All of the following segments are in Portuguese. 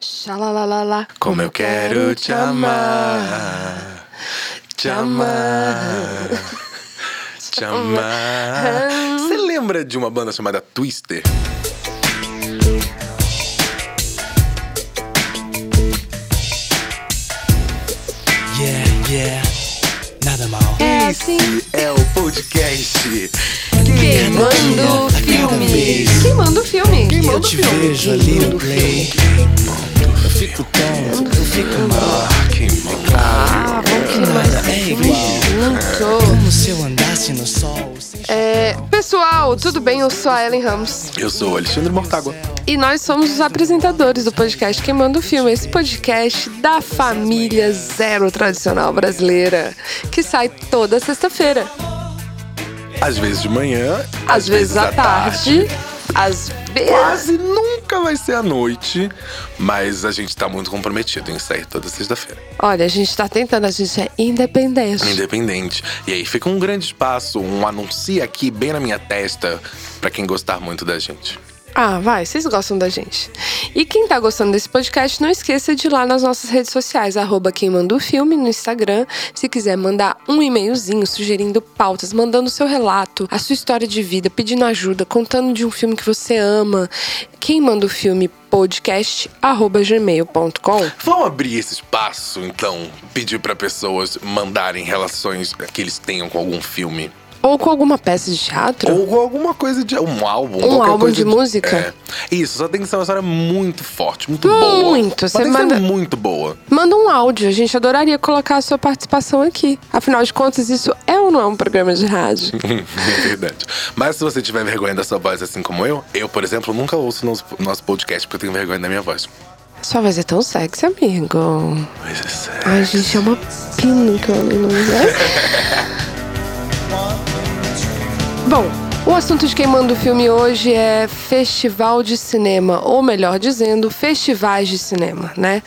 Xalalalala. Como eu quero te amar, te amar, te amar. Você lembra de uma banda chamada Twister? Yeah, yeah, nada mal. É assim, É o podcast. queimando filme. Queimando filme. Eu te vejo ali no play. Fico tonto, eu fico mal. Ah, que mal. Ah, queimar Nada é igual. Como se eu andasse no sol. É, pessoal, tudo bem? Eu sou a Ellen Ramos. Eu sou o Alexandre Mortágua. E nós somos os apresentadores do podcast Queimando o Filme, esse podcast da família zero tradicional brasileira, que sai toda sexta-feira. Às vezes de manhã, Às vezes à tarde, às Quase nunca vai ser à noite, mas a gente tá muito comprometido em sair toda sexta-feira. Olha, a gente tá tentando, a gente é independente. Independente. E aí fica um grande espaço, um anuncio aqui bem na minha testa, pra quem gostar muito da gente. Ah, vai, vocês gostam da gente. E quem tá gostando desse podcast, não esqueça de ir lá nas nossas redes sociais, arroba quem manda o filme no Instagram. Se quiser mandar um e-mailzinho sugerindo pautas, mandando seu relato, a sua história de vida, pedindo ajuda, contando de um filme que você ama. Quem manda o filme podcast arroba gmail.com. Vamos abrir esse espaço, então, pedir pra pessoas mandarem relações que eles tenham com algum filme. Ou com alguma peça de teatro. Ou com alguma coisa de. Um álbum. Um álbum coisa de música? É. Isso, só tem que ser uma história muito forte, muito boa. Muito, você manda- muito boa. Manda um áudio, a gente adoraria colocar a sua participação aqui. Afinal de contas, isso é ou não é um programa de rádio? é verdade. Mas se você tiver vergonha da sua voz assim como eu, eu, por exemplo, nunca ouço nosso, nosso podcast porque eu tenho vergonha da minha voz. Sua voz é tão sexy, amigo. Mas é sério. Ai, gente, é uma eu não é. Bom, o assunto de quem manda o filme hoje é festival de cinema, ou melhor dizendo, festivais de cinema, né?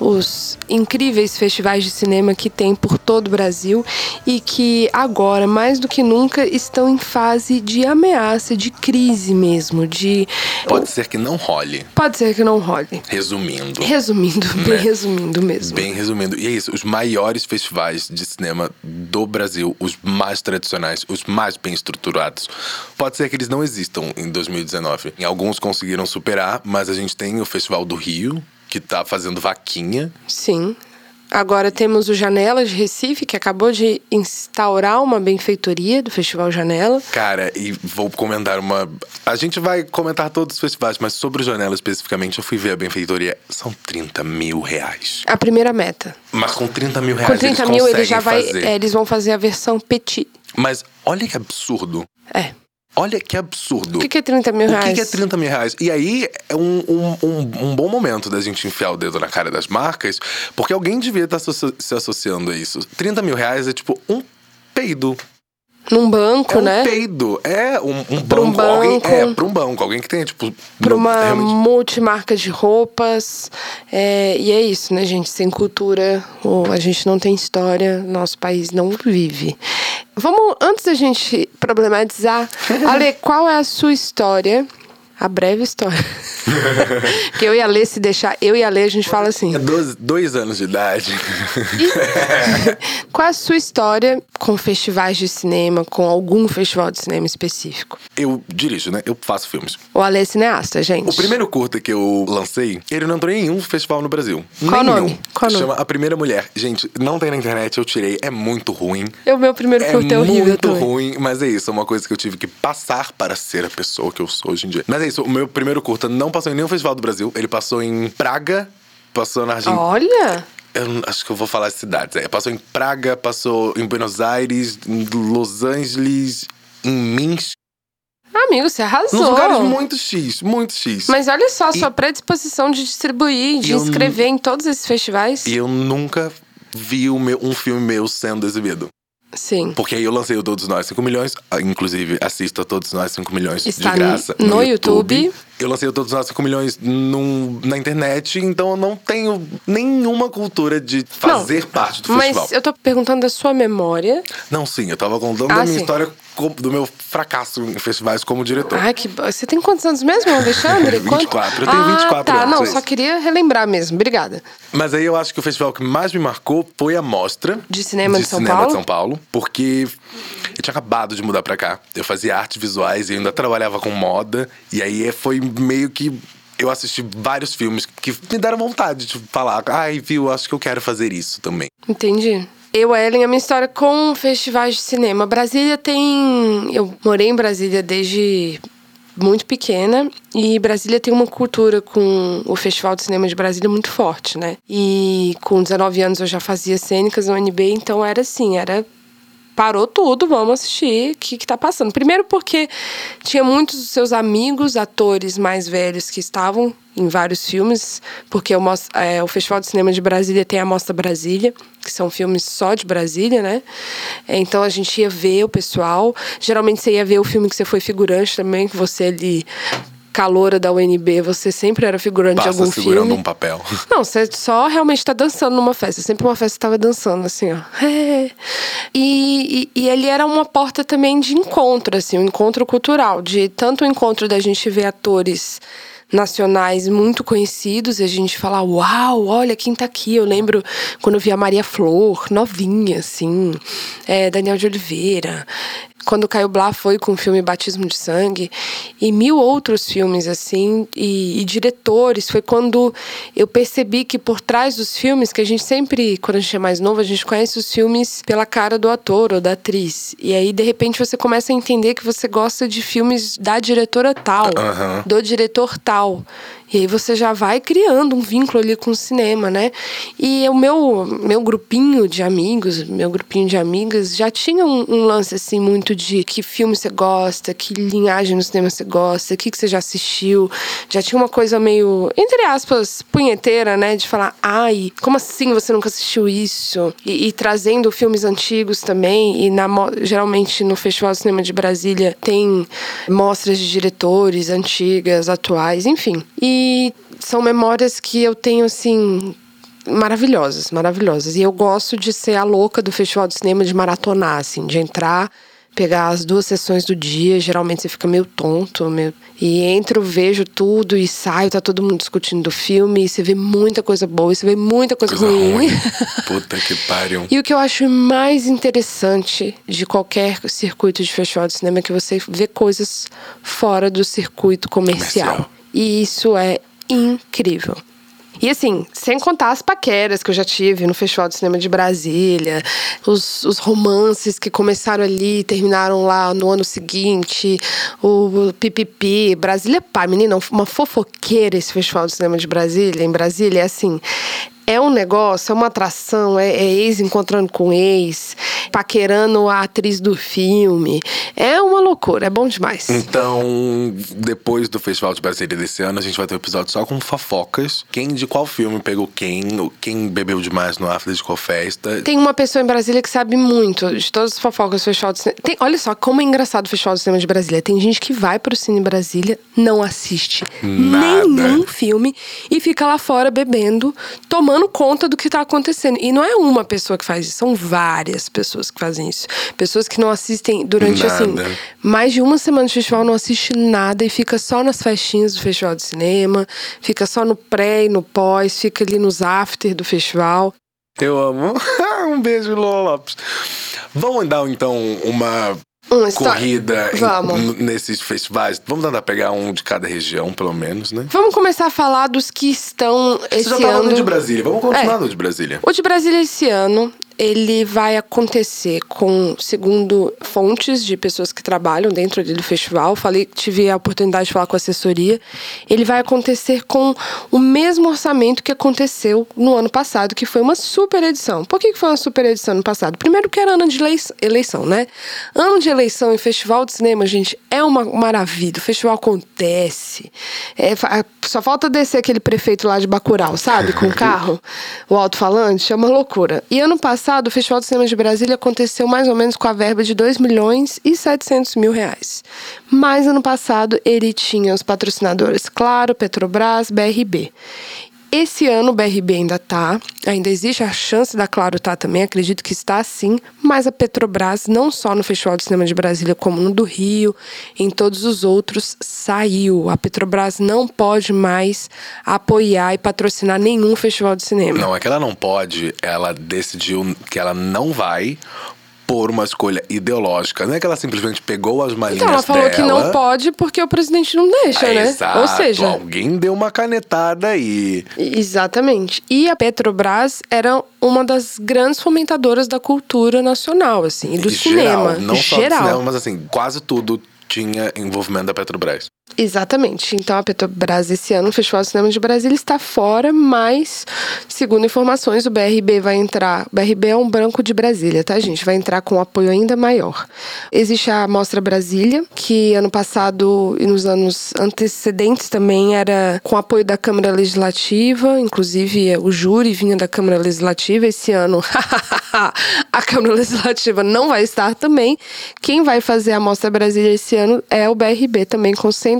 Os incríveis festivais de cinema que tem por todo o Brasil e que agora, mais do que nunca, estão em fase de ameaça, de crise mesmo, de... Pode ser que não role. Pode ser que não role. Resumindo. Resumindo, bem Né? resumindo mesmo. Bem resumindo. E é isso, os maiores festivais de cinema do Brasil, os mais tradicionais, os mais bem estruturados. Pode ser que eles não existam em 2019. Em alguns conseguiram superar, mas a gente tem o Festival do Rio, que tá fazendo vaquinha. Sim. Agora temos o Janela de Recife, que acabou de instaurar uma benfeitoria do Festival Janela. Cara, e vou comentar uma. A gente vai comentar todos os festivais, mas sobre o Janela especificamente, eu fui ver a benfeitoria. São 30 mil reais. A primeira meta. Mas com 30 mil reais. Com 30 eles mil, conseguem ele já vai, é, eles vão fazer a versão petit. Mas olha que absurdo. É. Olha que absurdo. O que, que é 30 mil O reais? que, que é 30 mil reais? E aí é um, um, um, um bom momento da gente enfiar o dedo na cara das marcas, porque alguém devia estar asso- se associando a isso. 30 mil reais é tipo um peido. Num banco, É um né? peido. É um, um Pra um banco. Alguém, banco. é, pra um banco. Alguém que tenha, tipo. Pra no- uma realmente- multimarca de roupas. É, e é isso, né, gente? Sem cultura, ou a gente não tem história, nosso país não vive. Vamos, antes da gente problematizar, Ale, qual é a sua história? A breve história. que eu e a Lê, se deixar, eu e a Lê, a gente fala assim. É dois, dois anos de idade. Qual é a sua história com festivais de cinema, com algum festival de cinema específico? Eu dirijo, né? Eu faço filmes. O Ale é cineasta, gente. O primeiro curta que eu lancei, ele não entrou em nenhum festival no Brasil. Qual nenhum. nome? Qual o nome? Chama A Primeira Mulher. Gente, não tem na internet, eu tirei. É muito ruim. É o meu primeiro É curto, é horrível muito também. ruim, mas é isso. É uma coisa que eu tive que passar para ser a pessoa que eu sou hoje em dia. Mas é isso. O meu primeiro curta não passou em nenhum festival do Brasil. Ele passou em Praga, passou na Argentina. Olha! Eu acho que eu vou falar as cidades. É, passou em Praga, passou em Buenos Aires, em Los Angeles, em Minsk. Amigo, você arrasou. Nos lugares muito X, muito X. Mas olha só, E- sua predisposição de distribuir, de eu inscrever em todos esses festivais. E eu nunca vi meu- um filme meu sendo exibido. Sim. Porque aí eu lancei o Todos Nós 5 Milhões. ah, Inclusive, assista Todos Nós 5 Milhões Está de graça. no YouTube. Eu lancei Todos Nós 5 Milhões num- na internet, então eu não tenho nenhuma cultura de fazer parte do Mas festival. eu tô perguntando da sua memória. Não, sim, eu tava contando Ah, a minha sim. história do meu fracasso em festivais como diretor. Ai, que. Você tem quantos anos mesmo, Alexandre? 24, eu tenho ah, 24 tá. anos, Não, é só queria relembrar mesmo. Obrigada. Mas aí eu acho que o festival que mais me marcou foi a Mostra. De Cinema de São cinema Paulo? de São Paulo. Porque eu tinha acabado de mudar pra cá. Eu fazia artes visuais e ainda trabalhava com moda. E aí foi meio que. Eu assisti vários filmes que me deram vontade de falar. Ai, viu, acho que eu quero fazer isso também. Entendi. Eu, Ellen, a minha história com festivais de cinema. Brasília tem. Eu morei em Brasília desde muito pequena e Brasília tem uma cultura com o Festival de Cinema de Brasília muito forte, né? E com 19 anos eu já fazia cênicas no UNB, então era assim, era parou tudo, vamos assistir o que, que tá passando. Primeiro porque tinha muitos dos seus amigos, atores mais velhos que estavam em vários filmes, porque o, é, o Festival de Cinema de Brasília tem a Mostra Brasília, que são filmes só de Brasília, né? Então a gente ia ver o pessoal. Geralmente você ia ver o filme que você foi figurante também, que você ali, caloura da UNB, você sempre era figurante de Passa algum segurando filme. um papel. Não, você só realmente tá dançando numa festa. Sempre uma festa que tava dançando, assim, ó. É. E, e, e ele era uma porta também de encontro, assim, um encontro cultural. De tanto o encontro da gente ver atores nacionais muito conhecidos e a gente falar, uau, olha quem tá aqui. Eu lembro quando eu vi a Maria Flor, novinha, assim, é, Daniel de Oliveira. Quando Caio Blá foi com o filme Batismo de Sangue e mil outros filmes assim e, e diretores foi quando eu percebi que por trás dos filmes que a gente sempre quando a gente é mais novo a gente conhece os filmes pela cara do ator ou da atriz e aí de repente você começa a entender que você gosta de filmes da diretora tal Aham. do diretor tal. E aí você já vai criando um vínculo ali com o cinema, né? E o meu, meu grupinho de amigos, meu grupinho de amigas, já tinha um, um lance assim muito de que filme você gosta, que linhagem no cinema você gosta, o que, que você já assistiu. Já tinha uma coisa meio, entre aspas, punheteira, né? De falar, ai, como assim você nunca assistiu isso? E, e trazendo filmes antigos também. E na, geralmente no Festival de Cinema de Brasília tem mostras de diretores antigas, atuais, enfim. E são memórias que eu tenho, assim, maravilhosas, maravilhosas. E eu gosto de ser a louca do Festival de Cinema, de maratonar, assim, de entrar, pegar as duas sessões do dia. Geralmente você fica meio tonto, meio... e entro, vejo tudo e saio, tá todo mundo discutindo do filme. E você vê muita coisa boa, e você vê muita coisa, Coisa ruim. ruim. Puta que pariu. E o que eu acho mais interessante de qualquer circuito de festival de cinema é que você vê coisas fora do circuito comercial. Comercial. E isso é incrível. E assim, sem contar as paqueras que eu já tive no Festival de Cinema de Brasília, os, os romances que começaram ali e terminaram lá no ano seguinte, o pipipi, Brasília Pá, menina, uma fofoqueira esse Festival de Cinema de Brasília, em Brasília, é assim, é um negócio, é uma atração, é, é ex encontrando com ex, paquerando a atriz do filme. É uma loucura, é bom demais. Então, depois do Festival de Brasília desse ano, a gente vai ter um episódio só com fofocas. Quem de qual filme pegou quem, quem bebeu demais no after de qual festa. Tem uma pessoa em Brasília que sabe muito de todas as fofocas do Festival de Cinema. Tem, olha só como é engraçado o Festival de Cinema de Brasília. Tem gente que vai pro Cine Brasília, não assiste Nada. nenhum filme e fica lá fora bebendo, tomando conta do que tá acontecendo. E não é uma pessoa que faz isso, são várias pessoas que fazem isso. Pessoas que não assistem durante, assim, Nada. mais de uma semana de festival, não assiste nada e fica só nas festinhas do Festival de Cinema, fica só no pré e no pós, fica ali nos after do festival. Eu amo. um beijo, Lola Lopes. Vamos dar então uma Uma corrida em- nesses festivais. Vamos tentar pegar um de cada região, pelo menos, né? Vamos começar a falar dos que estão esse Você já tava ano. no de Brasília. Vamos continuar É. no de Brasília. O de Brasília esse ano, ele vai acontecer com, segundo fontes de pessoas que trabalham dentro do festival, falei, tive a oportunidade de falar com a assessoria, ele vai acontecer com o mesmo orçamento que aconteceu no ano passado, que foi uma super edição. Por que foi uma super edição no passado? Primeiro que era ano de elei- eleição, né? Ano de eleição em festival de cinema, gente, é uma maravilha. O festival acontece. É, só falta descer aquele prefeito lá de Bacurau, sabe? Com o carro, o alto-falante, é uma loucura. E ano passado, o Festival de Cinema de Brasília aconteceu mais ou menos com a verba de 2 milhões e 700 mil reais. Mas ano passado ele tinha os patrocinadores Claro, Petrobras, BRB. Esse ano o BRB ainda tá, ainda existe a chance da Claro tá também, acredito que está sim, mas a Petrobras, não só no Festival de Cinema de Brasília, como no do Rio, em todos os outros, saiu. A Petrobras não pode mais apoiar e patrocinar nenhum festival de cinema. Não, é que ela não pode, ela decidiu que ela não vai por uma escolha ideológica. Não é que ela simplesmente pegou as malinhas Então, ela falou dela. que não pode porque o presidente não deixa, Ah, né? Exato. Ou seja, alguém deu uma canetada aí. Exatamente. E a Petrobras era uma das grandes fomentadoras da cultura nacional, assim, e do E cinema. Geral, não só geral. do cinema, mas assim, quase tudo tinha envolvimento da Petrobras. Exatamente. Então a Petrobras esse ano, o Festival de Cinema de Brasília está fora, mas, segundo informações, o BRB vai entrar. O BRB é um branco de Brasília, tá, gente? Vai entrar com um apoio ainda maior. Existe a Mostra Brasília, que ano passado e nos anos antecedentes também era com apoio da Câmara Legislativa, inclusive o júri vinha da Câmara Legislativa. Esse ano, a Câmara Legislativa não vai estar também. Quem vai fazer a Mostra Brasília esse ano é o BRB também, com 100%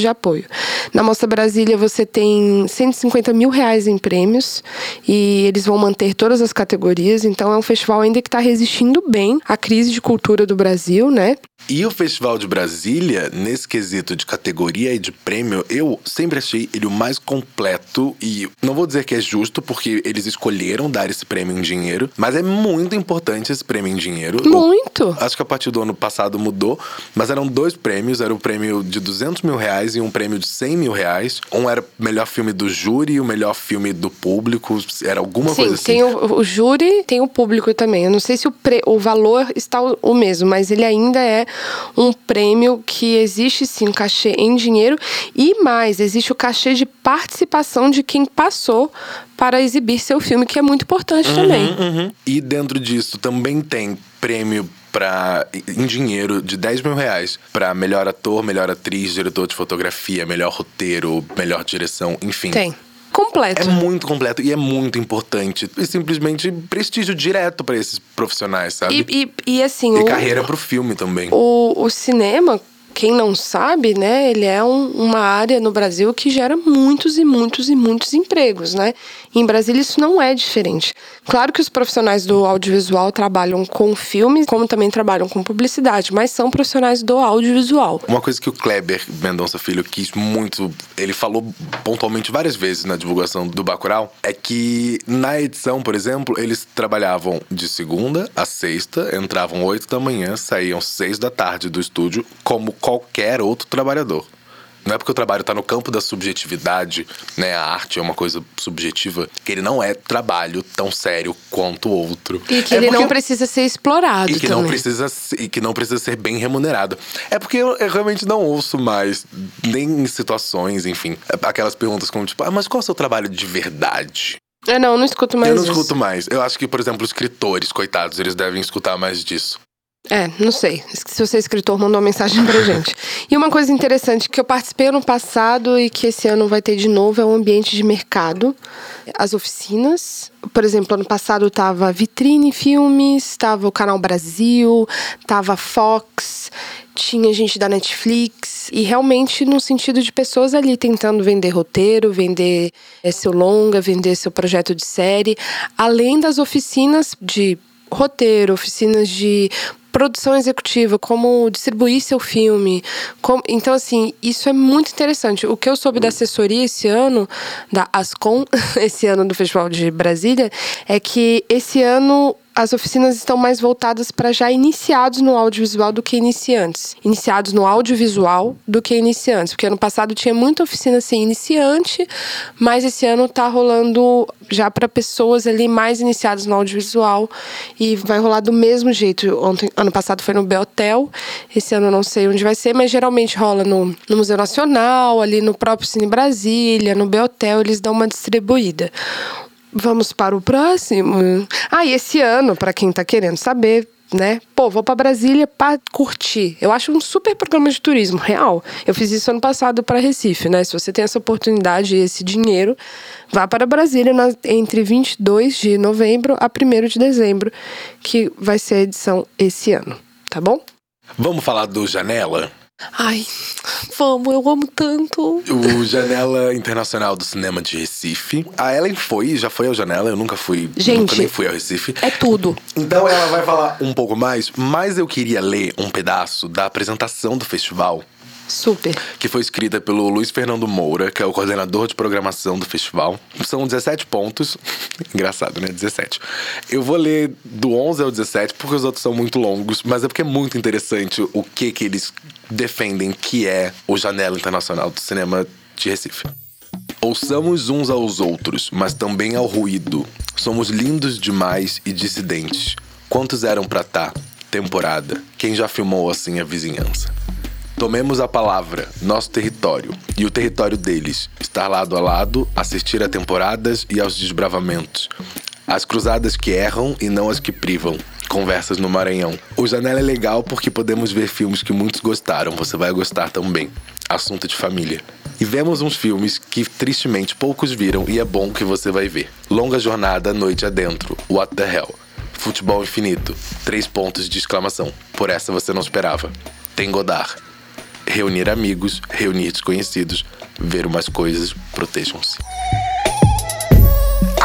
de apoio. Na Mostra Brasília você tem 150 mil reais em prêmios e eles vão manter todas as categorias, então é um festival ainda que está resistindo bem à crise de cultura do Brasil, né? E o Festival de Brasília, nesse quesito de categoria e de prêmio, eu sempre achei ele o mais completo e não vou dizer que é justo porque eles escolheram dar esse prêmio em dinheiro, mas é muito importante esse prêmio em dinheiro. Muito. Acho que a partir do ano passado mudou, mas eram dois prêmios, era o prêmio de 200 mil reais e um prêmio de 100 mil reais. Um era o melhor filme do júri e o melhor filme do público, era alguma Sim, coisa assim. tem o, o júri, tem o público também. Eu não sei se o, pre- o valor está o, o mesmo, mas ele ainda é um prêmio que existe sim um cachê em dinheiro e mais, existe o cachê de participação de quem passou para exibir seu filme, que é muito importante também. Uhum. E dentro disso também tem prêmio pra, em dinheiro de 10 mil reais para melhor ator, melhor atriz, diretor de fotografia, melhor roteiro, melhor direção, enfim. Tem. Completo. É muito completo e é muito importante. E simplesmente prestígio direto para esses profissionais, sabe? E, e, e assim, E o, carreira pro filme também. o, o cinema, quem não sabe, né, ele é um- uma área no Brasil que gera muitos e muitos e muitos empregos, né? Em Brasília isso não é diferente. Claro que os profissionais do audiovisual trabalham com filmes, como também trabalham com publicidade, mas são profissionais do audiovisual. Uma coisa que o Kleber Mendonça Filho quis muito, ele falou pontualmente várias vezes na divulgação do Bacurau, é que na edição, por exemplo, eles trabalhavam de segunda a sexta, entravam oito da manhã, saíam seis da tarde do estúdio, como qualquer outro trabalhador. Não é porque o trabalho tá no campo da subjetividade, né? A arte é uma coisa subjetiva, que ele não é trabalho tão sério quanto o outro. E que É ele não porque- precisa ser explorado e que também. não precisa e que não precisa ser bem remunerado. É porque eu, eu realmente não ouço mais nem em situações, enfim, aquelas perguntas como tipo, ah, mas qual é o seu trabalho de verdade? É, não, eu não escuto mais eu não isso. escuto mais. Eu acho que, por exemplo, escritores, coitados, eles devem escutar mais disso. É, não sei. Se você é escritor, manda uma mensagem pra gente. E uma coisa interessante que eu participei ano passado e que esse ano vai ter de novo é o ambiente de mercado. As oficinas. Por exemplo, ano passado tava Vitrine Filmes, tava o Canal Brasil, tava Fox, tinha gente da Netflix. E realmente no sentido de pessoas ali tentando vender roteiro, vender eh, seu longa, vender seu projeto de série. Além das oficinas de roteiro, oficinas de produção executiva, como distribuir seu filme. como- Então, assim, isso é muito interessante. O que eu soube da assessoria esse ano, da Ascom, esse ano do Festival de Brasília, é que esse ano as oficinas estão mais voltadas para já iniciados no audiovisual do que iniciantes. Iniciados no audiovisual do que iniciantes. Porque ano passado tinha muita oficina assim, iniciante, mas esse ano tá rolando já para pessoas ali mais iniciadas no audiovisual. E vai rolar do mesmo jeito. Ontem, ano passado foi no Beltel, esse ano eu não sei onde vai ser, mas geralmente rola no, no Museu Nacional, ali no próprio Cine Brasília, no Beltel, eles dão uma distribuída. Vamos para o próximo. Ah, e esse ano, para quem tá querendo saber, né? Pô, vou para Brasília para curtir. Eu acho um super programa de turismo, real. Eu fiz isso ano passado para Recife, né? Se você tem essa oportunidade e esse dinheiro, vá para Brasília na- entre 22 de novembro a 1 de dezembro, que vai ser a edição esse ano, tá bom? Vamos falar do Janela? Ai, vamos, eu amo tanto. O Janela Internacional do Cinema de Recife. A Ellen foi, já foi ao Janela, eu nunca fui. Gente, nunca nem fui ao Recife. É tudo. Então ela vai falar um pouco mais, mas eu queria ler um pedaço da apresentação do festival Super. que foi escrita pelo Luiz Fernando Moura, que é o coordenador de programação do festival. São 17 pontos. Engraçado, né? 17. Eu vou ler do 11 ao 17 porque os outros são muito longos, mas é porque é muito interessante o que que eles defendem que é o Janela Internacional do Cinema de Recife. Ouçamos uns aos outros, mas também ao ruído. Somos lindos demais e dissidentes. Quantos eram pra tá? Temporada. Quem já filmou assim a vizinhança? Tomemos a palavra, nosso território e o território deles, estar lado a lado, assistir a temporadas e aos desbravamentos. As cruzadas que erram e não as que privam. Conversas no Maranhão. O Janela é legal porque podemos ver filmes que muitos gostaram, você vai gostar também. Assunto de família. E vemos uns filmes que tristemente poucos viram e é bom que você vai ver. Longa Jornada, Noite Adentro, What the Hell. Futebol Infinito, três pontos de exclamação. Por essa você não esperava. Tem Godard. Reunir amigos, reunir desconhecidos, ver umas coisas, protejam-se.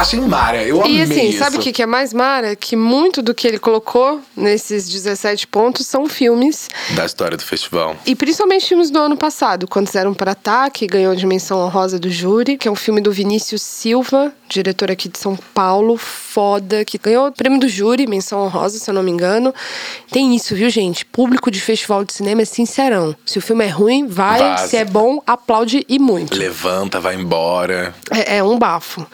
Achei Mara, eu amei E assim, isso. sabe o que, que é mais mara? Que muito do que ele colocou nesses 17 pontos são filmes, Da história do festival. e principalmente filmes do ano passado. Quantos eram para tá, que ganhou a dimensão honrosa do júri, que é um filme do Vinícius Silva, diretor aqui de São Paulo, foda, que ganhou o prêmio do júri, menção honrosa, se eu não me engano. Tem isso, viu, gente? Público de festival de cinema é sincerão. Se o filme é ruim, vai. Vaza. Se é bom, aplaude e muito. Levanta, vai embora. É, é um bafo.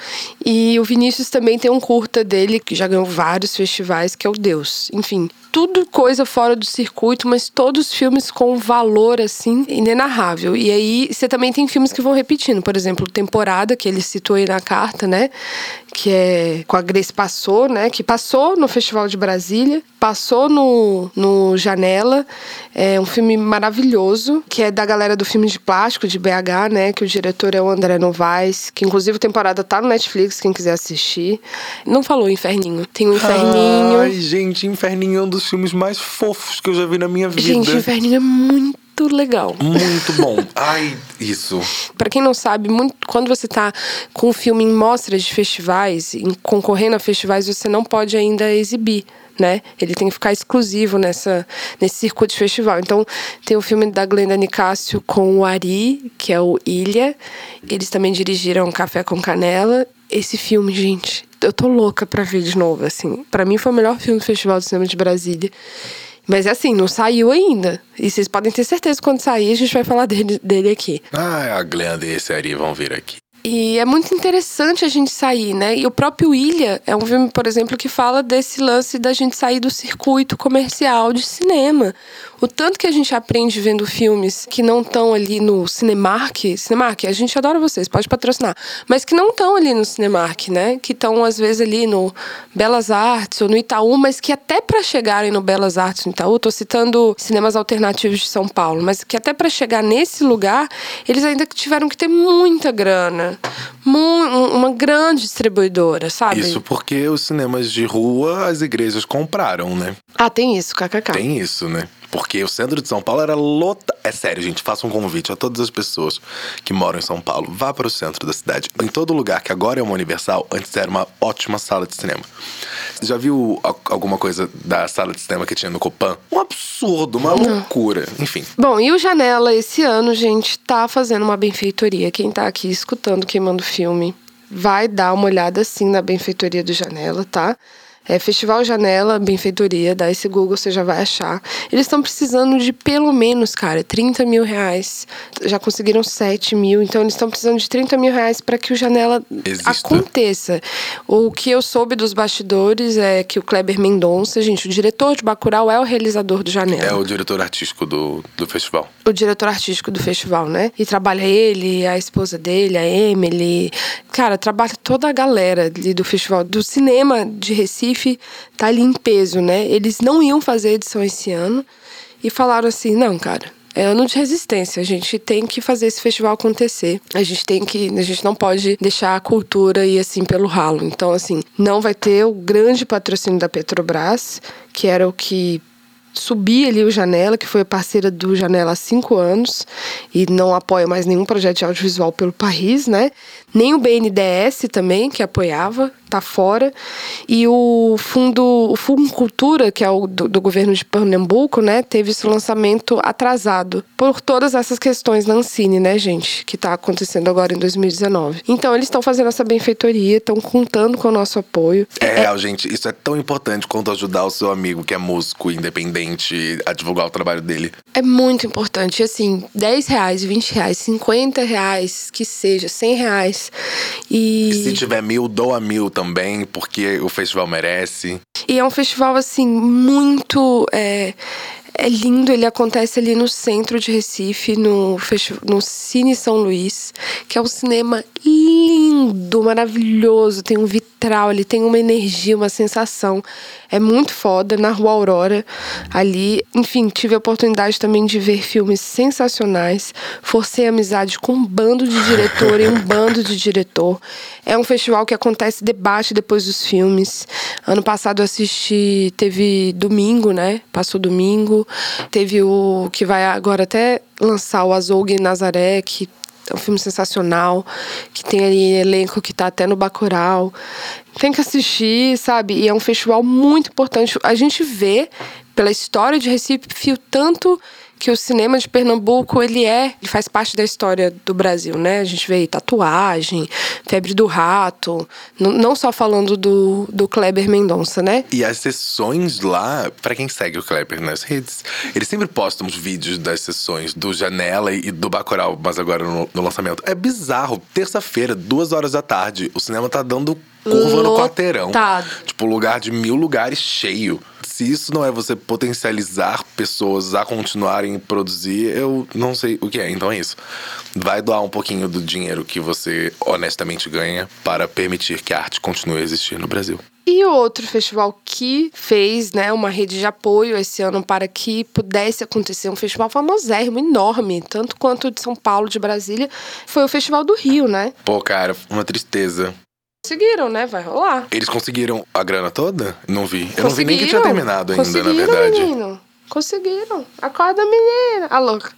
E o Vinícius também tem um curta dele, que já ganhou vários festivais, que é o Deus. Enfim, tudo coisa fora do circuito, mas todos filmes com valor, assim, inenarrável. E aí, você também tem filmes que vão repetindo. Por exemplo, Temporada, que ele citou aí na carta, né? Que é com a Grace Passou, né? Que passou no Festival de Brasília, passou no, no Janela. É um filme maravilhoso, que é da galera do filme de plástico, de BH, né? Que o diretor é o André Novaes, que inclusive a temporada tá no Netflix, quem quiser assistir. Não falou Inferninho. Tem o Inferninho. Ai, gente, Inferninho é um dos filmes mais fofos que eu já vi na minha vida. Gente, o Inferninho é muito legal. Muito bom. Ai, isso. Pra quem não sabe, muito, quando você tá com um filme em mostras de festivais, em, concorrendo a festivais, você não pode ainda exibir. Né? Ele tem que ficar exclusivo nessa, nesse circuito de festival. Então, tem o filme da Glenda Nicásio com o Ari, que é o Ilha. Eles também dirigiram Café com Canela. Esse filme, gente, eu tô louca pra ver de novo, assim. Pra mim foi o melhor filme do Festival de Cinema de Brasília. Mas é assim, não saiu ainda. E vocês podem ter certeza que quando sair, a gente vai falar dele, dele aqui. Ah, a Glenda e esse Ari vão vir aqui. E é muito interessante a gente sair, né? E o próprio Ilha é um filme, por exemplo, que fala desse lance da gente sair do circuito comercial de cinema. O tanto que a gente aprende vendo filmes que não estão ali no Cinemark. Cinemark, a gente adora vocês, pode patrocinar. Mas que não estão ali no Cinemark, né? Que estão, às vezes, ali no Belas Artes ou no Itaú, mas que até para chegarem no Belas Artes, no Itaú, tô citando cinemas alternativos de São Paulo, mas que até para chegar nesse lugar, eles ainda tiveram que ter muita grana. Mu- uma grande distribuidora, sabe? Isso porque os cinemas de rua as igrejas compraram, né? Ah, tem isso, kkk. Tem isso, né? Porque o centro de São Paulo era lota. É sério, gente, faça um convite a todas as pessoas que moram em São Paulo. Vá para o centro da cidade. Em todo lugar que agora é uma Universal, antes era uma ótima sala de cinema. Já viu alguma coisa da sala de cinema que tinha no Copan? Um absurdo, uma loucura. Enfim. Bom, e o Janela, esse ano, gente, tá fazendo uma benfeitoria. Quem tá aqui escutando, queimando filme, vai dar uma olhada sim na benfeitoria do Janela, tá? É Festival Janela, benfeitoria, dá esse Google, você já vai achar. Eles estão precisando de pelo menos, cara, 30 mil reais. Já conseguiram 7 mil, então eles estão precisando de 30 mil reais para que o Janela Exista. aconteça. O que eu soube dos bastidores é que o Kleber Mendonça, gente, o diretor de Bacurau é o realizador do Janela É o diretor artístico do, do festival. o diretor artístico do festival, né? E trabalha ele, a esposa dele, a Emily. Cara, trabalha toda a galera do festival. Do cinema de Recife, tá ali em peso, né? Eles não iam fazer edição esse ano e falaram assim: não, cara. É ano de resistência. A gente tem que fazer esse festival acontecer. A gente tem que. A gente não pode deixar a cultura ir assim pelo ralo. Então, assim, não vai ter o grande patrocínio da Petrobras, que era o que subir ali o Janela, que foi parceira do Janela há cinco anos e não apoia mais nenhum projeto de audiovisual pelo país, né? Nem o BNDES também, que apoiava, tá fora. E o Fundo, o Fundo Cultura, que é o do, do governo de Pernambuco, né, teve esse lançamento atrasado por todas essas questões na Ancine, né, gente, que tá acontecendo agora em 2019. Então eles estão fazendo essa benfeitoria, estão contando com o nosso apoio. É real, gente. Isso é tão importante quanto ajudar o seu amigo que é músico independente a divulgar o trabalho dele. É muito importante. Assim, 10 reais, 20 reais, 50 reais, que seja, 100 reais. E, Se tiver mil, doa mil também, porque o festival merece. e é um festival, assim, muito. É, é lindo, ele acontece ali no centro de Recife, no, no Cine São Luís, que é um cinema lindo, maravilhoso. Tem um vitral, ele tem uma energia, uma sensação. É muito foda, na Rua Aurora, ali. Enfim, tive a oportunidade também de ver filmes sensacionais. Forcei amizade com um bando de diretor e um bando de diretor. É um festival que acontece debate depois dos filmes. Ano passado assisti, teve domingo, né? Passou domingo. Teve o que vai agora até lançar o Azougue Nazaré, que é um filme sensacional, que tem ali elenco que tá até no Bacurau. Tem que assistir, sabe? E é um festival muito importante. A gente vê, pela história de Recife, o tanto que o cinema de Pernambuco, ele é, ele faz parte da história do Brasil, né? A gente vê aí tatuagem, febre do rato, não só falando do, do Kleber Mendonça, né? E as sessões lá, pra quem segue o Kleber nas redes, eles sempre postam os vídeos das sessões do Janela e do Bacurau, mas agora no, no lançamento. É bizarro. Terça-feira, duas horas da tarde, o cinema tá dando curva no quarteirão. Lotado. Tipo, lugar de mil lugares cheio. Se isso não é você potencializar pessoas a continuarem a produzir, eu não sei o que é. Então é isso. Vai doar um pouquinho do dinheiro que você honestamente ganha para permitir que a arte continue a existir no Brasil. E outro festival que fez né, uma rede de apoio esse ano para que pudesse acontecer um festival famosérrimo, enorme, tanto quanto o de São Paulo, de Brasília, foi o Festival do Rio, né? Pô, cara, uma tristeza. Conseguiram, né? Vai rolar. Eles conseguiram a grana toda? Não vi. Eu não vi nem que tinha terminado ainda, na verdade. Menino. Conseguiram. Acorda, menina. A louca.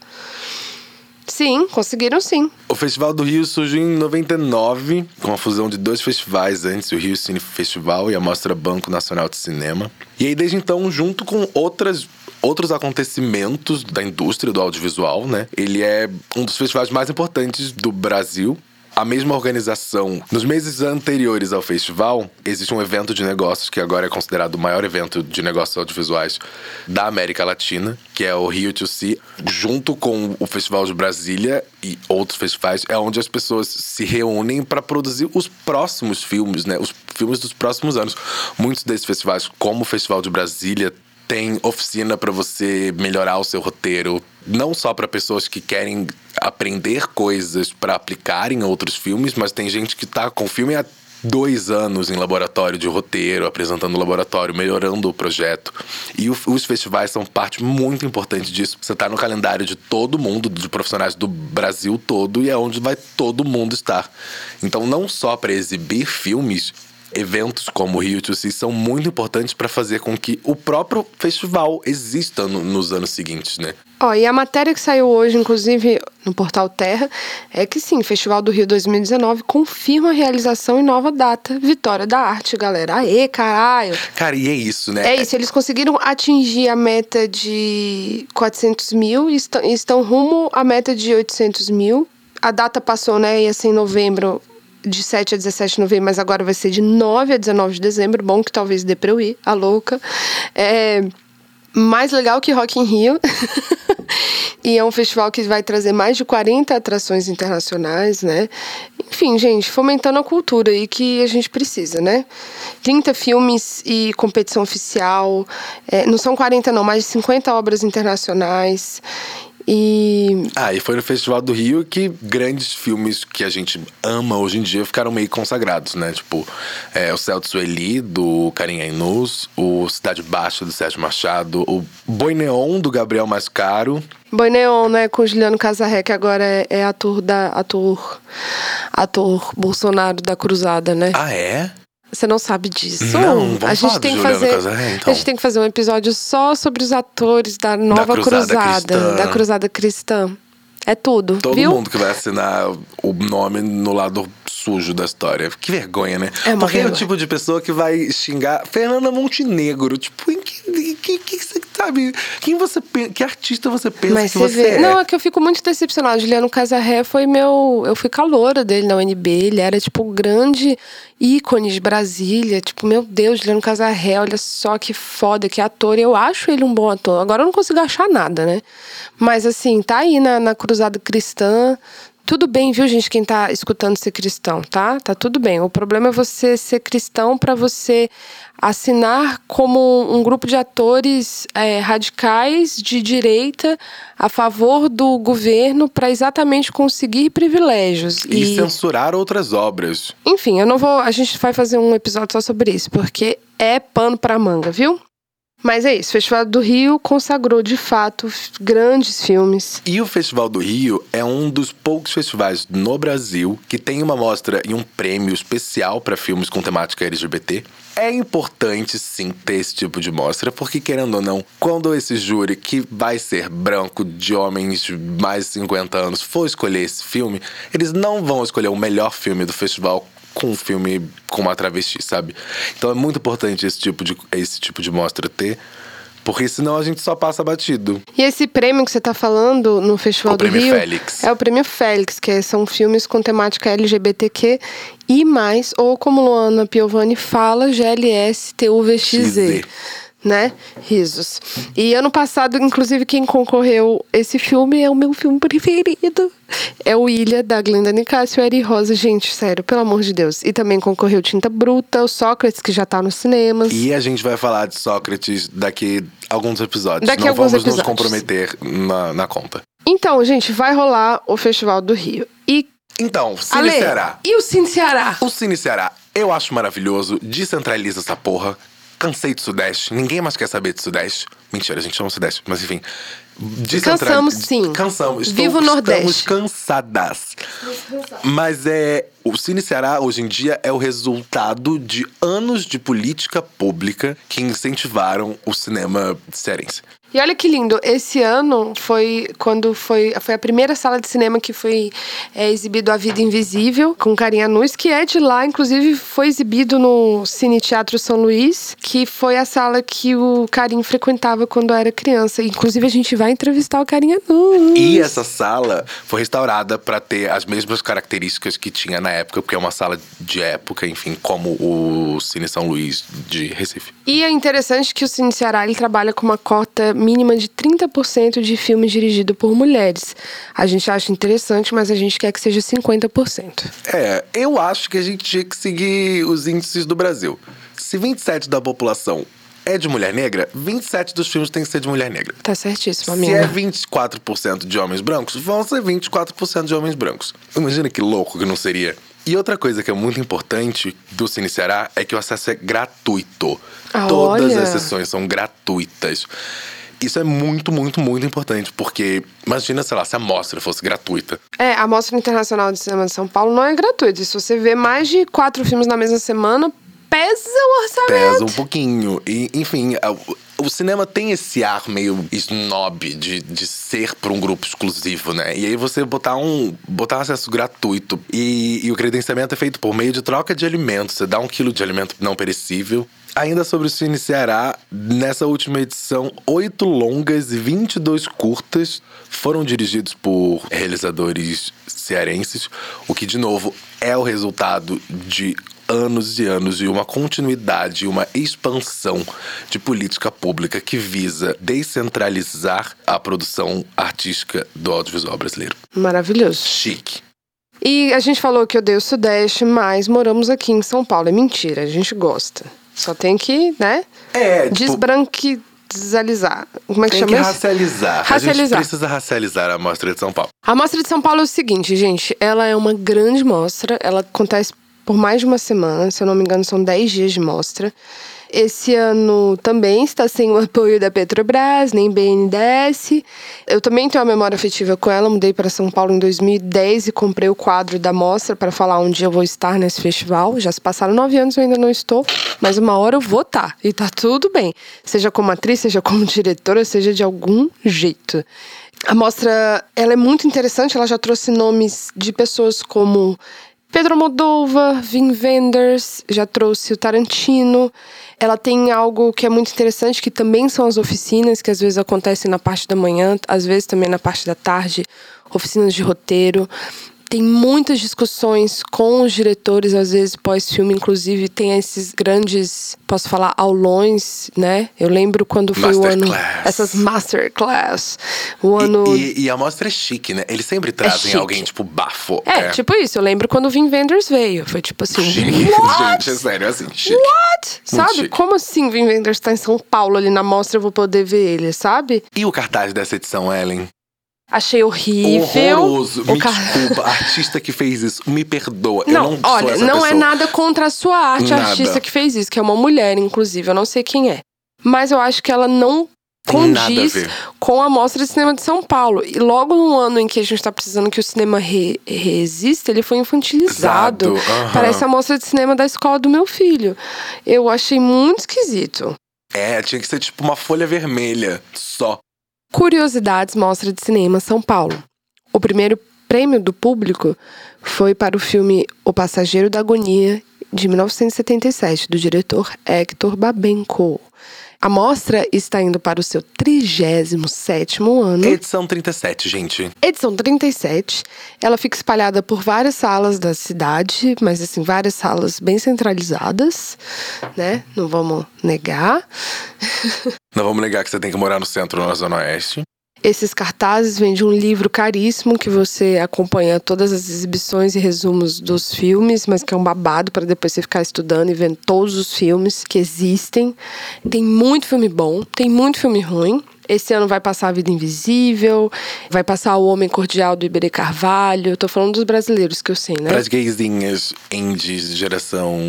Sim, conseguiram sim. O Festival do Rio surgiu em 99, com a fusão de dois festivais antes, o Rio Cine Festival e a Mostra Banco Nacional de Cinema. E aí, desde então, junto com outras. Outros acontecimentos da indústria do audiovisual, né? Ele é um dos festivais mais importantes do Brasil. A mesma organização, nos meses anteriores ao festival, existe um evento de negócios que agora é considerado o maior evento de negócios audiovisuais da América Latina, que é o Rio to See, junto com o Festival de Brasília e outros festivais, é onde as pessoas se reúnem para produzir os próximos filmes, né? Os filmes dos próximos anos. Muitos desses festivais, como o Festival de Brasília, tem oficina para você melhorar o seu roteiro, não só para pessoas que querem aprender coisas para aplicar em outros filmes, mas tem gente que tá com filme há dois anos em laboratório de roteiro, apresentando o laboratório, melhorando o projeto. E o- os festivais são parte muito importante disso. Você tá no calendário de todo mundo, de profissionais do Brasil todo, e é onde vai todo mundo estar. Então, não só para exibir filmes, eventos como o Rio to See são muito importantes para fazer com que o próprio festival exista no- nos anos seguintes, né? Ó, e a matéria que saiu hoje, inclusive, no portal Terra, é que sim, Festival do Rio 2019 confirma a realização em nova data. Vitória da arte, galera. Aê, caralho! Cara, e é isso, né? É isso, eles conseguiram atingir a meta de 400 mil e estão, e estão rumo à meta de 800 mil. A data passou, né? Ia ser em novembro, de 7 a 17 de novembro, mas agora vai ser de 9 a 19 de dezembro. Bom que talvez dê pra eu ir, a louca. É mais legal que Rock in Rio. e é um festival que vai trazer mais de 40 atrações internacionais, né? Enfim, gente, fomentando a cultura e que a gente precisa, né? 30 filmes e competição oficial. É, não são 40, não, mais de 50 obras internacionais. E Ah, e foi no Festival do Rio que grandes filmes que a gente ama hoje em dia ficaram meio consagrados, né? Tipo, é, O Céu de Sueli, do Karim Ainus, o Cidade Baixa, do Sérgio Machado, o Boi Neon, do Gabriel Mascaro. Boi Neon, né, com Juliano Casarré, que agora é, é ator da ator ator Bolsonaro da Cruzada, né? Ah, é? Você não sabe disso? Não, vamos a gente falar tem que fazer. Então. A gente tem que fazer um episódio só sobre os atores da nova Cruzada cruzada, Cristã. da cruzada cristã. É tudo, Todo viu? mundo que vai assinar o nome no lado sujo da história. Que vergonha, né? É uma Porque é o tipo de pessoa que vai xingar Fernanda Montenegro. Tipo, em que, em que, que você sabe? Quem você que artista você pensa Mas que você você vê. é? Não, é que eu fico muito decepcionada. Juliano Casarré foi meu. Eu fui caloura dele na UNB. Ele era, tipo, o grande ícone de Brasília. Tipo, meu Deus, Juliano Casarré, olha só que foda, que ator. Eu acho ele um bom ator. Agora eu não consigo achar nada, né? Mas assim, tá aí na, na Cruzada Cristã. Tudo bem, viu, gente, quem tá escutando ser cristão, tá? Tá tudo bem. O problema é você ser cristão pra você assinar como um grupo de atores é, radicais de direita a favor do governo para exatamente conseguir privilégios. E censurar outras obras. Enfim, eu não vou. A gente vai fazer um episódio só sobre isso, porque é pano pra manga, viu? Mas é isso, o Festival do Rio consagrou de fato grandes filmes. E o Festival do Rio é um dos poucos festivais no Brasil que tem uma mostra e um prêmio especial para filmes com temática LGBT. É importante sim ter esse tipo de mostra, porque querendo ou não, quando esse júri que vai ser branco de homens de mais de 50 anos for escolher esse filme, eles não vão escolher o melhor filme do festival com um filme com uma travesti, sabe? Então é muito importante esse tipo de, esse tipo de mostra ter, porque senão a gente só passa batido. E esse prêmio que você tá falando no Festival O do Prêmio Rio Félix. é o Prêmio Félix, que são filmes com temática LGBTQ e mais, ou como Luana Piovani fala, GLS-TUVXZ. XZ. Né? Risos. E ano passado, inclusive, quem concorreu esse filme é o meu filme preferido. É o Ilha, da Glenda Nicásio e Eri Rosa. Gente, sério, pelo amor de Deus. E também concorreu Tinta Bruta, o Sócrates, que já tá nos cinemas. E a gente vai falar de Sócrates daqui alguns episódios. Daqui Não alguns vamos nos episódios. comprometer na, na conta. Então, gente, vai rolar o Festival do Rio. E Então, Cine Ale, Ceará. E o Cine Ceará? O Cine Ceará, eu acho maravilhoso. Descentraliza essa porra. Cansei do Sudeste. Ninguém mais quer saber do Sudeste. Mentira, a gente chama Sudeste, mas enfim. Cansamos, sim. Cansamos. Viva o Nordeste. Estamos cansadas. Mas é. O Cine Ceará, hoje em dia, é o resultado de anos de política pública que incentivaram o cinema cearense. E olha que lindo, esse ano foi quando foi, foi a primeira sala de cinema que foi é, exibido A Vida Invisível, com Carinha Nuz, que é de lá, inclusive foi exibido no Cine Teatro São Luís, que foi a sala que o Carinho frequentava quando era criança. Inclusive a gente vai entrevistar o Carinha Nuz. E essa sala foi restaurada para ter as mesmas características que tinha na época, porque é uma sala de época, enfim, como o Cine São Luís de Recife. E é interessante que o Cine Ceará ele trabalha com uma cota mínima de 30% de filmes dirigidos por mulheres. A gente acha interessante, mas a gente quer que seja 50%. É, eu acho que a gente tinha que seguir os índices do Brasil. Se 27 da população é de mulher negra, 27 dos filmes tem que ser de mulher negra. Tá certíssimo, Se é amiga. 24% de homens brancos, vão ser 24% de homens brancos. Imagina que louco que não seria. E outra coisa que é muito importante do Cine Ceará é que o acesso é gratuito. Ah, Todas olha. as sessões são gratuitas. Isso é muito, muito, muito importante, porque imagina, sei lá, se a mostra fosse gratuita. É, a Mostra Internacional de Cinema de São Paulo não é gratuita. Se você vê mais de quatro filmes na mesma semana, pesa o orçamento. Pesa um pouquinho. E, enfim, o cinema tem esse ar meio snob de, de ser para um grupo exclusivo, né? E aí você botar um botar acesso gratuito e, e o credenciamento é feito por meio de troca de alimentos. Você dá um quilo de alimento não perecível. Ainda sobre o Cine Ceará, nessa última edição, oito longas e 22 curtas foram dirigidos por realizadores cearenses, o que, de novo, é o resultado de anos e anos de uma continuidade, uma expansão de política pública que visa descentralizar a produção artística do audiovisual brasileiro. Maravilhoso. Chique. E a gente falou que odeia o Sudeste, mas moramos aqui em São Paulo. É mentira, a gente gosta. Só tem que, né? É, tipo, Desbranquizalizar. Como é que tem que chama isso? racializar. A gente Racializar. precisa racializar a Mostra de São Paulo. A Mostra de São Paulo é o seguinte, gente. Ela é uma grande mostra. Ela acontece por mais de uma semana, se eu não me engano, são 10 dias de mostra. Esse ano também está sem o apoio da Petrobras, nem BNDES. Eu também tenho uma memória afetiva com ela. Mudei para São Paulo em 2010 e comprei o quadro da mostra para falar onde eu vou estar nesse festival. Já se passaram nove anos, eu ainda não estou, mas uma hora eu vou estar. E tá tudo bem. Seja como atriz, seja como diretora, seja de algum jeito. A mostra ela é muito interessante, ela já trouxe nomes de pessoas como Pedro Moldova, Vin Wenders, já trouxe o Tarantino. Ela tem algo que é muito interessante, que também são as oficinas, que às vezes acontecem na parte da manhã, às vezes também na parte da tarde, oficinas de roteiro tem muitas discussões com os diretores, às vezes pós-filme, inclusive tem esses grandes, posso falar, aulões, né? Eu lembro quando foi o ano. Essas masterclass. O ano. E, e, e, a mostra é chique, né? Eles sempre trazem é alguém, tipo, bafo. É, é, tipo isso. Eu lembro quando o Vin Wenders veio. Foi tipo assim. Chique. What? Gente, é sério, é assim, chique. What? sabe? Chique. Como assim Vin Wenders tá em São Paulo ali na mostra, eu vou poder ver ele, sabe? E o cartaz dessa edição, Ellen? Achei horrível. Horroroso. Me car... desculpa, artista que fez isso, me perdoa. Não, não olha, não pessoa. é nada contra a sua arte, nada. a artista que fez isso, que é uma mulher, inclusive. Eu não sei quem é. Mas eu acho que ela não condiz a com a Mostra de Cinema de São Paulo. E logo no ano em que a gente está precisando que o cinema re resista, ele foi infantilizado. Uhum. Parece a Mostra de Cinema da escola do meu filho. Eu achei muito esquisito. É, tinha que ser tipo uma folha vermelha só. Curiosidades Mostra de Cinema São Paulo. O primeiro prêmio do público foi para o filme O Passageiro da Agonia, de 1977, do diretor Hector Babenco. A mostra está indo para o seu 37º ano. Edição 37, gente. Edição 37. Ela fica espalhada por várias salas da cidade, mas assim, várias salas bem centralizadas, né? Não vamos negar. Não vamos negar que você tem que morar no centro, na Zona Oeste. Esses cartazes vêm de um livro caríssimo que você acompanha todas as exibições e resumos dos filmes, mas que é um babado para depois você ficar estudando e vendo todos os filmes que existem. Tem muito filme bom, tem muito filme ruim. Esse ano vai passar A Vida Invisível, vai passar O Homem Cordial do Iberê Carvalho. Tô falando dos brasileiros que eu sei, né? Para as gaysinhas indies geração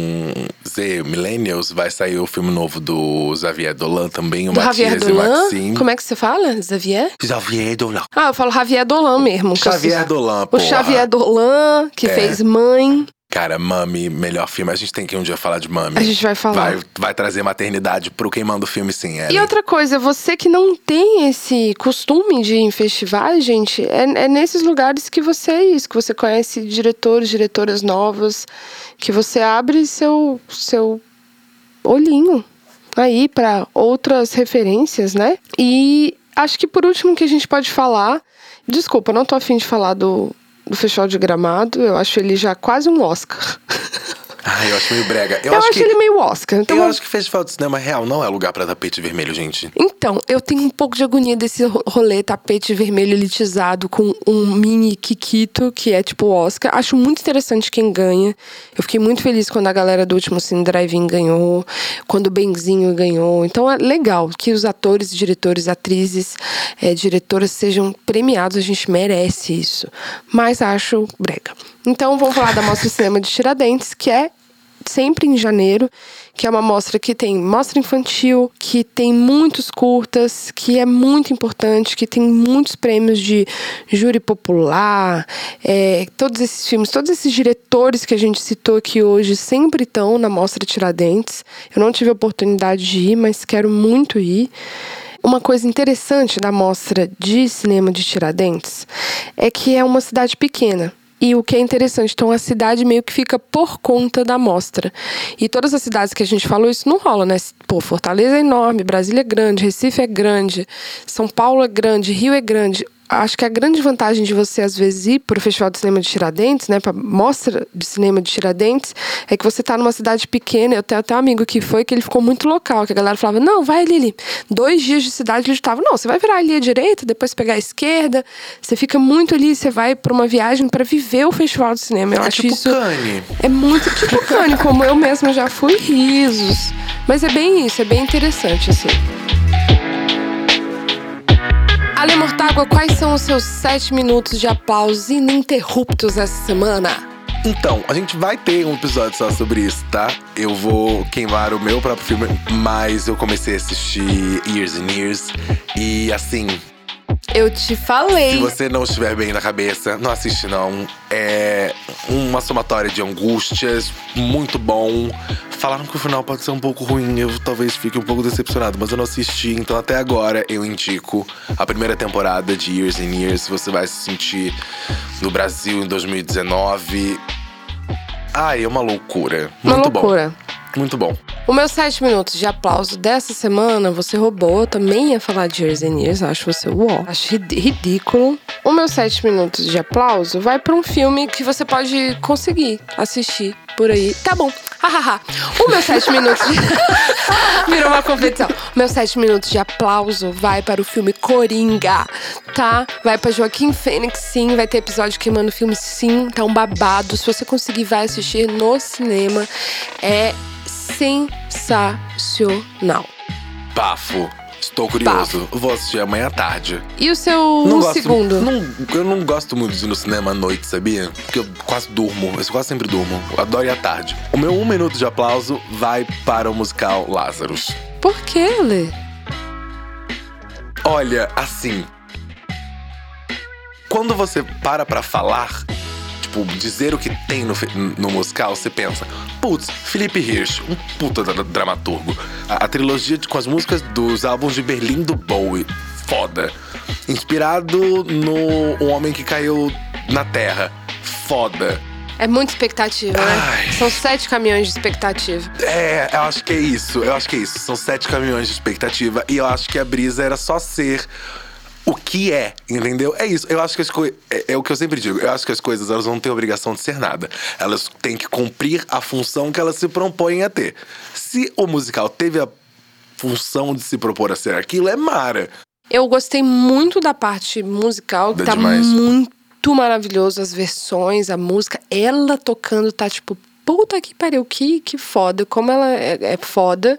Z, Millennials, vai sair o filme novo do Xavier Dolan também, o do Matias Javier Dolan? Como é que você fala? Xavier? Xavier Dolan. Ah, eu falo Javier Dolan mesmo. Xavier Dolan, pô. O Xavier Dolan, que é. fez Mãe. Cara, Mami, melhor filme. A gente tem que um dia falar de Mami. A gente vai falar. Vai, vai trazer maternidade pro quem manda o filme, sim. Ellen. E outra coisa, você que não tem esse costume de ir em festivais, gente, é, é nesses lugares que você é isso, que você conhece diretores, diretoras novas, que você abre seu, seu olhinho aí para outras referências, né? E acho que por último que a gente pode falar. Desculpa, não tô afim de falar do, do Festival de Gramado. Eu acho ele já quase um Oscar. Ah, eu acho meio brega. Eu, eu acho, acho que, ele meio Oscar. Então eu acho que festival de cinema real não é lugar para tapete vermelho, gente. Então, eu tenho um pouco de agonia desse rolê tapete vermelho elitizado com um mini Kikito, que é tipo Oscar. Acho muito interessante quem ganha. Eu fiquei muito feliz quando a galera do último Cine Drive-In ganhou, quando o Benzinho ganhou. Então é legal que os atores, diretores, atrizes, é, diretoras sejam premiados. A gente merece isso. Mas acho brega. Então vamos falar da Mostra de Cinema de Tiradentes, que é sempre em janeiro, que é uma mostra que tem mostra infantil, que tem muitos curtas, que é muito importante, que tem muitos prêmios de júri popular, é, todos esses filmes, todos esses diretores que a gente citou aqui hoje sempre estão na mostra Tiradentes. Eu não tive a oportunidade de ir, mas quero muito ir. Uma coisa interessante da mostra de cinema de Tiradentes é que é uma cidade pequena. E o que é interessante, então a cidade meio que fica por conta da mostra. E todas as cidades que a gente falou, isso não rola, né? Pô, Fortaleza é enorme, Brasília é grande, Recife é grande, São Paulo é grande, Rio é grande acho que a grande vantagem de você, às vezes, ir para o Festival de Cinema de Tiradentes, né, para mostra de cinema de Tiradentes, é que você está numa cidade pequena. Eu tenho até um amigo que foi, que ele ficou muito local, que a galera falava: não, vai ali, ali. Dois dias de cidade ele estava: não, você vai virar ali à direita, depois pegar a esquerda. Você fica muito ali, você vai para uma viagem para viver o Festival de Cinema. Eu é acho tipo isso. Cane. É muito tipo Cane, como eu mesma já fui, risos. Mas é bem isso, é bem interessante, assim. Ale Mortágua, quais são os seus sete minutos de aplausos ininterruptos essa semana? Então, a gente vai ter um episódio só sobre isso, tá? Eu vou queimar o meu próprio filme, mas eu comecei a assistir Years and Years e assim, Eu te falei. se você não estiver bem na cabeça, não assiste não. É uma somatória de angústias, muito bom. Falaram que o final pode ser um pouco ruim, eu talvez fique um pouco decepcionado, mas eu não assisti, então até agora eu indico a primeira temporada de Years and Years. Você vai se sentir no Brasil em 2019. Ai, é uma loucura. Uma Muito loucura. bom. Muito bom. O meu sete minutos de aplauso dessa semana, você roubou. Eu também ia falar de Years and Years, acho você uó. Acho rid- ridículo. O meu sete minutos de aplauso vai pra um filme que você pode conseguir assistir por aí. Tá bom. O meu sete minutos de... Virou uma competição. O meu sete minutos de aplauso vai para o filme Coringa, tá? Vai pra Joaquim Fênix, sim. Vai ter episódio queimando filme, sim. Tá um babado. Se você conseguir, vai assistir no cinema. É sensacional. Bafo. Estou curioso. Vou assistir amanhã à tarde. E o seu Não gosto, segundo? não- eu não gosto muito de ir no cinema à noite, sabia? Porque eu quase durmo. Eu quase sempre durmo. Eu adoro ir à tarde. O meu um minuto de aplauso vai para o musical Lazarus. Por que, Lê? Olha, assim. Quando você para pra falar, tipo, dizer o que tem no, no musical, você pensa, putz, Felipe Hirsch, um puta dra- dramaturgo. A, a trilogia de- com as músicas dos álbuns de Berlim do Bowie, foda. Inspirado no O Homem que Caiu na Terra, foda. É muita expectativa, né? Ai. São sete caminhões de expectativa. É, eu acho que é isso. Eu acho que é isso. São sete caminhões de expectativa. E eu acho que a brisa era só ser o que é, entendeu? É isso. Eu acho que as coisas. É, é o que eu sempre digo. Eu acho que as coisas elas não têm obrigação de ser nada. Elas têm que cumprir a função que elas se propõem a ter. Se o musical teve a função de se propor a ser aquilo, é mara. Eu gostei muito da parte musical, que É tá demais. muito maravilhoso. As versões, a música. Ela tocando tá tipo. Puta que pariu, que, que foda. Como ela é, é foda.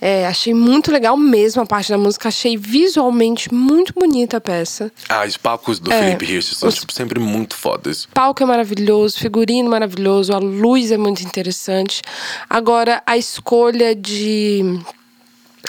É, achei muito legal mesmo a parte da música. Achei visualmente muito bonita a peça. Ah, os palcos do É, Felipe Hirsch são os- tipo, sempre muito fodas. palco é maravilhoso, figurino maravilhoso, a luz é muito interessante. Agora, a escolha de.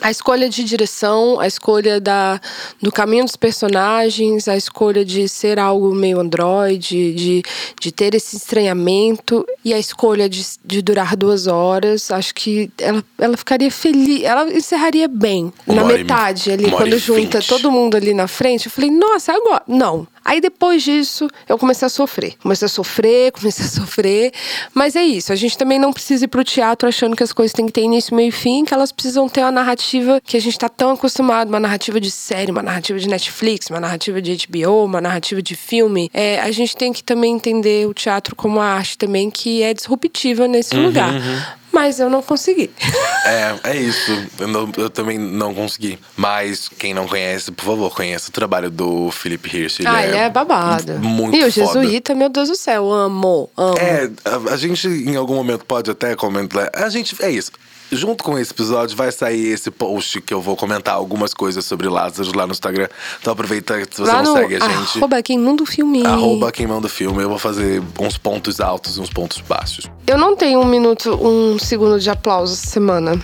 A escolha de direção, a escolha da, do caminho dos personagens, a escolha de ser algo meio androide, de, de ter esse estranhamento e a escolha de, de durar duas horas, acho que ela, ela ficaria feliz, ela encerraria bem. Uma na metade ali, quando junta vinte. todo mundo ali na frente, eu falei, nossa, agora. Não. Aí depois disso, eu comecei a sofrer. Comecei a sofrer, comecei a sofrer. Mas é isso. A gente também não precisa ir pro teatro achando que as coisas têm que ter início, meio e fim, que elas precisam ter uma narrativa que a gente tá tão acostumado, uma narrativa de série, uma narrativa de Netflix, uma narrativa de HBO, uma narrativa de filme. É, a gente tem que também entender o teatro como uma arte também que é disruptiva nesse Uhum, lugar. Mas eu não consegui. É, é isso. Eu, não- eu também não consegui. Mas quem não conhece, por favor, conheça o trabalho do Felipe Hirsch. Ele ah, ele é babado. Muito e o foda. Jesuíta, meu Deus do céu, amo, amo. É, a, a gente em algum momento pode até comentar. A gente. É isso. Junto com esse episódio vai sair esse post que eu vou comentar algumas coisas sobre Lázaro lá no Instagram. Então aproveita que se você Lá não segue a gente. arroba quem manda o filme. Arroba quem manda o filme. Eu vou fazer uns pontos altos e uns pontos baixos. Eu não tenho um minuto, um segundo de aplauso essa semana.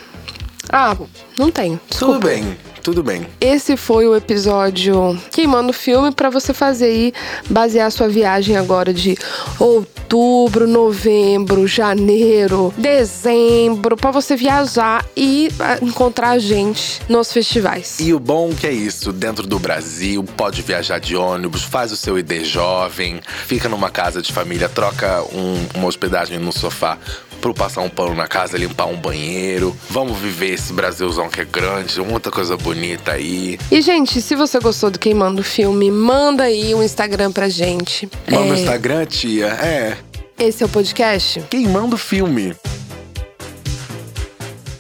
Ah, não tenho. Desculpa. Tudo bem, tudo bem. Esse foi o episódio Queimando o Filme pra você fazer aí, basear sua viagem agora de outubro, novembro, janeiro, dezembro, pra você viajar e ah, encontrar a gente nos festivais. E o bom que é isso, dentro do Brasil, pode viajar de ônibus, faz o seu ID jovem, fica numa casa de família, troca um- uma hospedagem no sofá pro passar um pano na casa, limpar um banheiro. Vamos viver esse Brasilzão que é grande, muita coisa bonita aí. E, gente, se você gostou do Queimando o Filme, manda aí o Instagram pra gente. Manda no É, Instagram, tia. É. Esse é o podcast? Queimando filme.